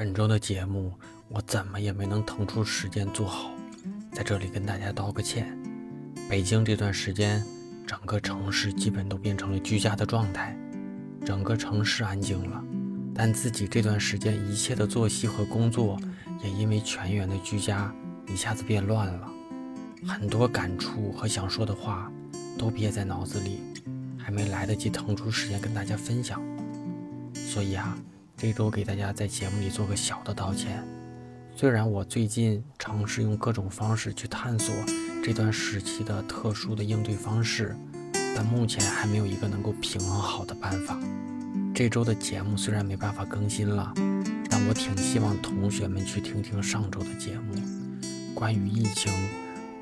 本周的节目我怎么也没能腾出时间做好，在这里跟大家道个歉。北京这段时间，整个城市基本都变成了居家的状态，整个城市安静了，但自己这段时间一切的作息和工作也因为全员的居家一下子变乱了，很多感触和想说的话都憋在脑子里，还没来得及腾出时间跟大家分享，所以啊。这周给大家在节目里做个小的道歉。虽然我最近尝试用各种方式去探索这段时期的特殊的应对方式，但目前还没有一个能够平衡好的办法。这周的节目虽然没办法更新了，但我挺希望同学们去听听上周的节目。关于疫情，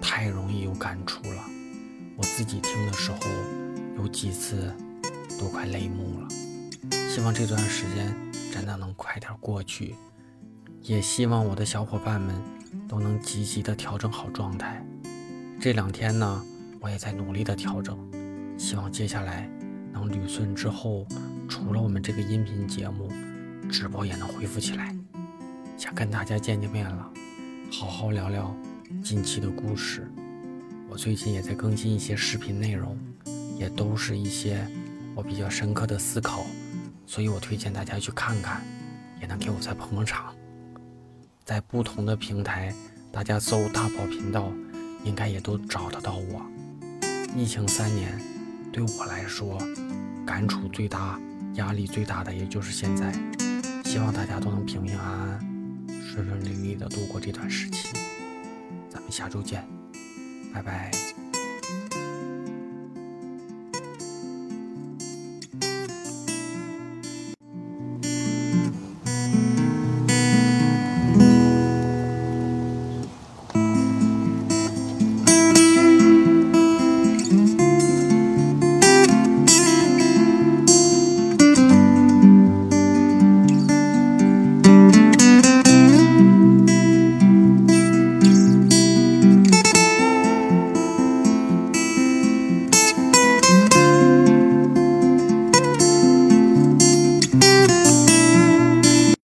太容易有感触了。我自己听的时候，有几次都快泪目了。希望这段时间。真的能快点过去，也希望我的小伙伴们都能积极的调整好状态。这两天呢，我也在努力的调整，希望接下来能捋顺之后，除了我们这个音频节目，直播也能恢复起来。想跟大家见见面了，好好聊聊近期的故事。我最近也在更新一些视频内容，也都是一些我比较深刻的思考。所以我推荐大家去看看，也能给我再捧捧场。在不同的平台，大家搜“大宝频道”，应该也都找得到我。疫情三年，对我来说，感触最大、压力最大的也就是现在。希望大家都能平平安安、顺顺利利的度过这段时期。咱们下周见，拜拜。